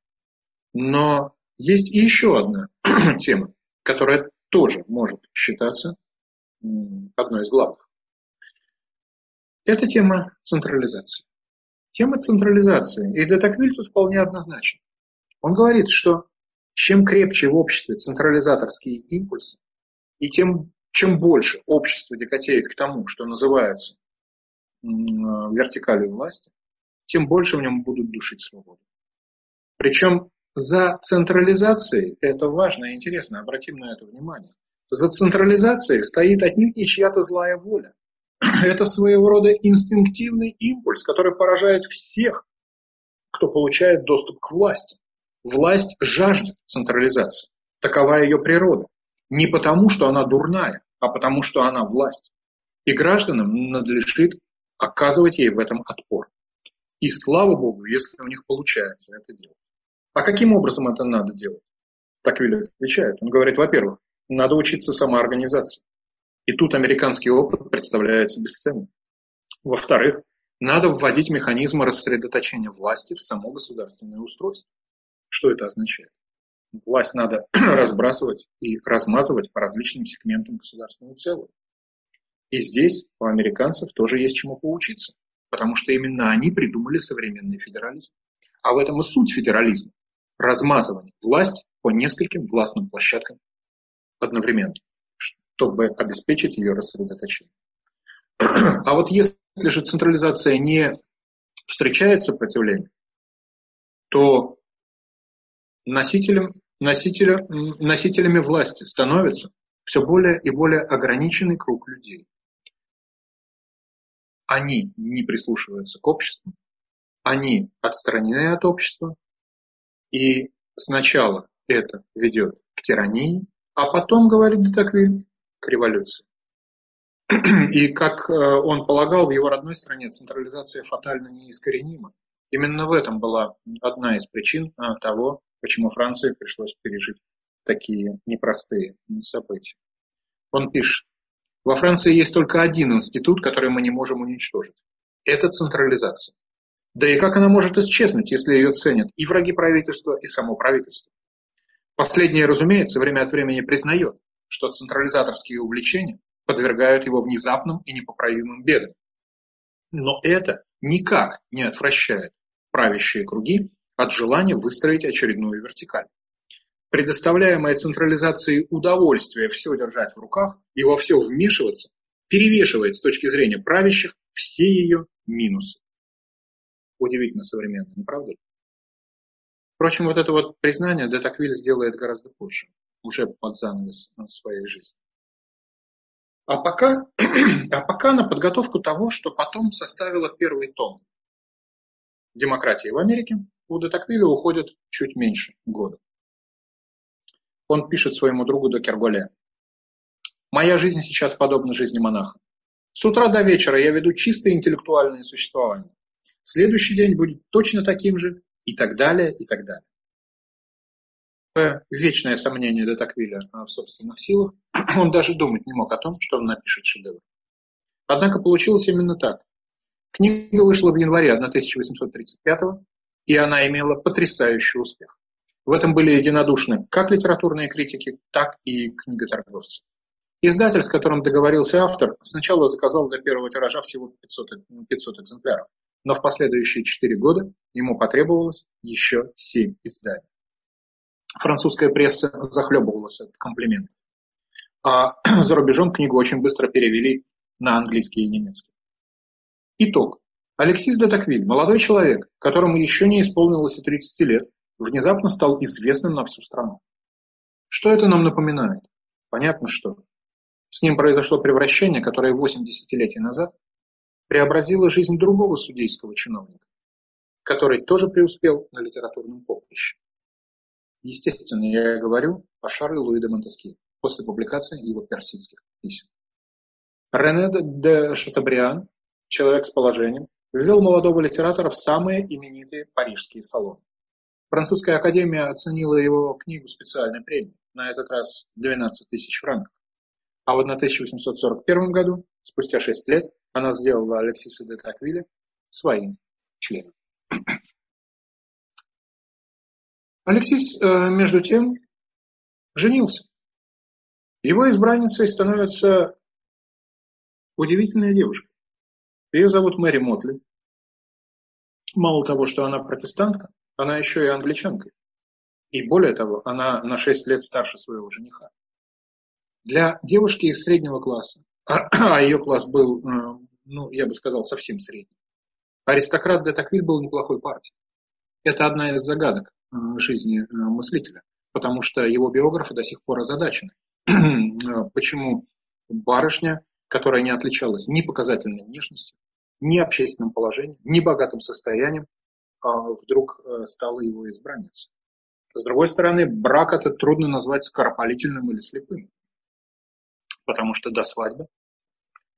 Но есть и еще одна тема, которая тоже может считаться одной из главных. Это тема централизации. Тема централизации. И для Токвиль тут вполне однозначна. Он говорит, что чем крепче в обществе централизаторские импульсы, и тем, чем больше общество декатеет к тому, что называется вертикалью власти, тем больше в нем будут душить свободу. Причем за централизацией, это важно и интересно, обратим на это внимание, за централизацией стоит отнюдь не чья-то злая воля. Это своего рода инстинктивный импульс, который поражает всех, кто получает доступ к власти. Власть жаждет централизации. Такова ее природа. Не потому, что она дурная, а потому, что она власть. И гражданам надлежит оказывать ей в этом отпор. И слава Богу, если у них получается это делать. А каким образом это надо делать? Так Вилли отвечает. Он говорит, во-первых, надо учиться самоорганизации. И тут американский опыт представляется бесценным. Во-вторых, надо вводить механизмы рассредоточения власти в само государственное устройство. Что это означает? Власть надо разбрасывать и размазывать по различным сегментам государственного целого. И здесь у американцев тоже есть чему поучиться, потому что именно они придумали современный федерализм. А в этом и суть федерализма – размазывание власти по нескольким властным площадкам одновременно, чтобы обеспечить ее рассредоточение. А вот если же централизация не встречает сопротивление, то носителем, носителя, носителями власти становится все более и более ограниченный круг людей они не прислушиваются к обществу, они отстранены от общества, и сначала это ведет к тирании, а потом, говорит Детоквиль, к революции. И как э, он полагал, в его родной стране централизация фатально неискоренима. Именно в этом была одна из причин э, того, почему Франции пришлось пережить такие непростые события. Он пишет, во Франции есть только один институт, который мы не можем уничтожить. Это централизация. Да и как она может исчезнуть, если ее ценят и враги правительства, и само правительство? Последнее, разумеется, время от времени признает, что централизаторские увлечения подвергают его внезапным и непоправимым бедам. Но это никак не отвращает правящие круги от желания выстроить очередную вертикаль предоставляемое централизацией удовольствие все держать в руках и во все вмешиваться, перевешивает с точки зрения правящих все ее минусы. Удивительно современно, не правда ли? Впрочем, вот это вот признание Детаквиль сделает гораздо позже, уже под занавес своей жизни. А пока, а пока на подготовку того, что потом составило первый том демократии в Америке, у Детаквиля уходит чуть меньше года. Он пишет своему другу до. «Моя жизнь сейчас подобна жизни монаха. С утра до вечера я веду чистое интеллектуальное существование. Следующий день будет точно таким же, и так далее, и так далее. вечное сомнение де Токвиля в собственных силах, он даже думать не мог о том, что он напишет шедевр. Однако получилось именно так. Книга вышла в январе 1835 и она имела потрясающий успех. В этом были единодушны как литературные критики, так и книготорговцы. Издатель, с которым договорился автор, сначала заказал для первого тиража всего 500, 500 экземпляров, но в последующие 4 года ему потребовалось еще 7 изданий. Французская пресса захлебывалась от комплиментов. А за рубежом книгу очень быстро перевели на английский и немецкий. Итог. Алексис де Токвиль, молодой человек, которому еще не исполнилось и 30 лет, внезапно стал известным на всю страну. Что это нам напоминает? Понятно, что. С ним произошло превращение, которое 8 десятилетий назад преобразило жизнь другого судейского чиновника, который тоже преуспел на литературном поприще. Естественно, я говорю о Шарле Луи де Монтеске после публикации его персидских писем. Рене де Шатабриан, человек с положением, ввел молодого литератора в самые именитые парижские салоны. Французская академия оценила его книгу специальной премией, на этот раз 12 тысяч франков. А в 1841 году, спустя 6 лет, она сделала Алексиса де Таквиля своим членом. Алексис, э, между тем, женился. Его избранницей становится удивительная девушка. Ее зовут Мэри Мотли. Мало того, что она протестантка, она еще и англичанка. И более того, она на 6 лет старше своего жениха. Для девушки из среднего класса, а ее класс был, э, ну, я бы сказал, совсем средний, аристократ де Таквиль был неплохой партией. Это одна из загадок э, жизни э, мыслителя, потому что его биографы до сих пор озадачены. Почему барышня, которая не отличалась ни показательной внешностью, ни общественным положением, ни богатым состоянием, а вдруг э, стала его избранницей. С другой стороны, брак это трудно назвать скоропалительным или слепым, потому что до свадьбы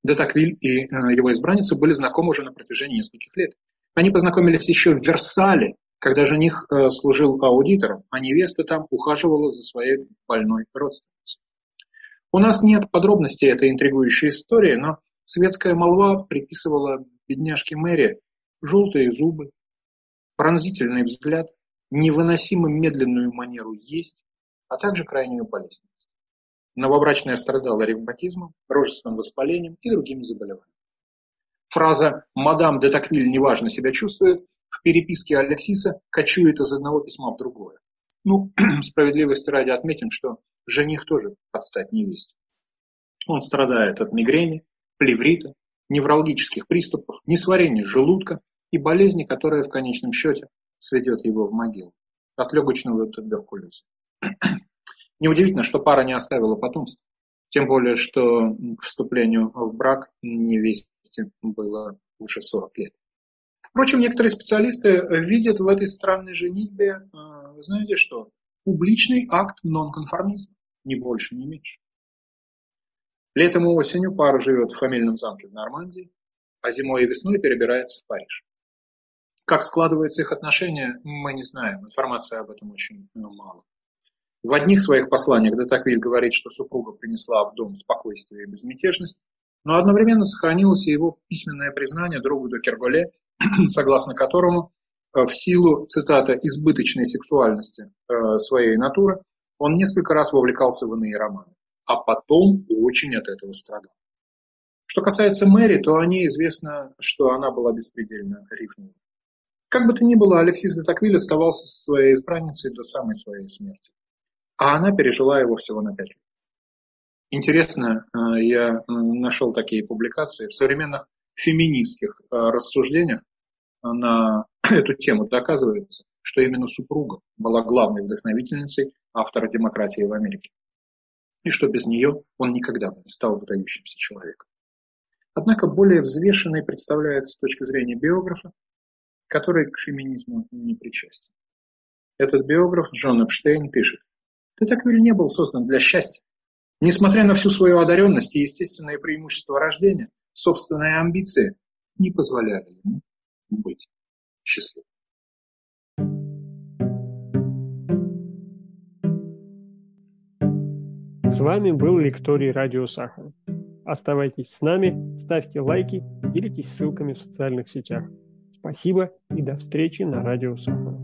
Детаквиль и э, его избранница были знакомы уже на протяжении нескольких лет. Они познакомились еще в Версале, когда жених э, служил аудитором, а невеста там ухаживала за своей больной родственницей. У нас нет подробностей этой интригующей истории, но светская молва приписывала бедняжке Мэри желтые зубы, пронзительный взгляд, невыносимо медленную манеру есть, а также крайнюю болезненность. Новобрачная страдала ревматизмом, рожественным воспалением и другими заболеваниями. Фраза «Мадам де Таквиль неважно себя чувствует» в переписке Алексиса кочует из одного письма в другое. Ну, справедливости ради отметим, что жених тоже подстать невесте. Он страдает от мигрени, плеврита, неврологических приступов, несварения желудка и болезни, которая в конечном счете сведет его в могилу от легочного туберкулеза. Неудивительно, что пара не оставила потомства, тем более, что к вступлению в брак невесте было уже 40 лет. Впрочем, некоторые специалисты видят в этой странной женитьбе, э, знаете что, публичный акт нонконформизма, ни больше, ни меньше. Летом и осенью пара живет в фамильном замке в Нормандии, а зимой и весной перебирается в Париж. Как складываются их отношения, мы не знаем, информации об этом очень мало. В одних своих посланиях Детаквиль говорит, что супруга принесла в дом спокойствие и безмятежность, но одновременно сохранилось и его письменное признание другу до Керголе, согласно которому э, в силу, цитата, избыточной сексуальности э, своей натуры, он несколько раз вовлекался в иные романы а потом очень от этого страдал. Что касается Мэри, то о ней известно, что она была беспредельно ревнива. Как бы то ни было, Алексис де Таквиль оставался со своей избранницей до самой своей смерти. А она пережила его всего на пять лет. Интересно, э, я нашел такие публикации в современных феминистских э, рассуждениях на эту тему доказывается, что именно супруга была главной вдохновительницей автора демократии в Америке и что без нее он никогда бы не стал выдающимся человеком. Однако более взвешенной представляется с точки зрения биографа, который к феминизму не причастен. Этот биограф Джон Эпштейн пишет, Детаквиль не был создан для счастья. Несмотря на всю свою одаренность и естественные преимущества рождения, собственные амбиции не позволяли ему быть счастливым. С вами был лекторий Радио Сахара. Оставайтесь с нами, ставьте лайки, делитесь ссылками в социальных сетях. Спасибо и до встречи на Радио Сахара.